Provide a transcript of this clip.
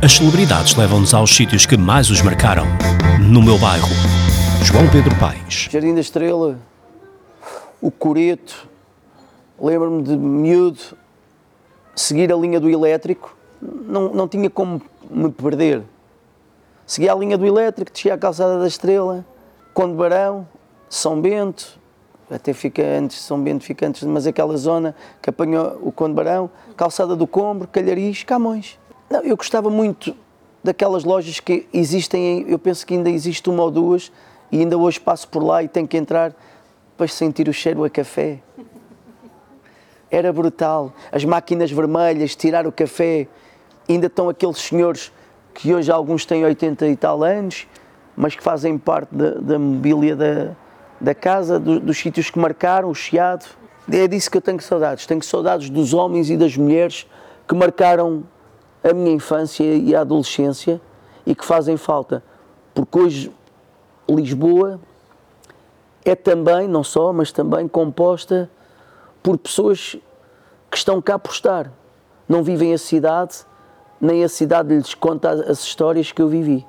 As celebridades levam-nos aos sítios que mais os marcaram. No meu bairro. João Pedro Paes. Jardim da Estrela, o Coreto, lembro-me de miúdo, seguir a linha do elétrico, não, não tinha como me perder. Seguia a linha do elétrico, descia a calçada da Estrela, Conde Barão, São Bento, até fica antes, São Bento fica antes, mas aquela zona que apanhou o Conde Barão, calçada do Combro, Calharis, Camões. Não, eu gostava muito daquelas lojas que existem, eu penso que ainda existe uma ou duas, e ainda hoje passo por lá e tenho que entrar para sentir o cheiro a café. Era brutal. As máquinas vermelhas, tirar o café. Ainda estão aqueles senhores que hoje alguns têm 80 e tal anos, mas que fazem parte da, da mobília da, da casa, do, dos sítios que marcaram, o chiado. É disso que eu tenho saudades. Tenho saudades dos homens e das mulheres que marcaram a minha infância e a adolescência e que fazem falta. Porque hoje Lisboa é também, não só, mas também composta por pessoas que estão cá por estar. Não vivem a cidade, nem a cidade lhes conta as histórias que eu vivi.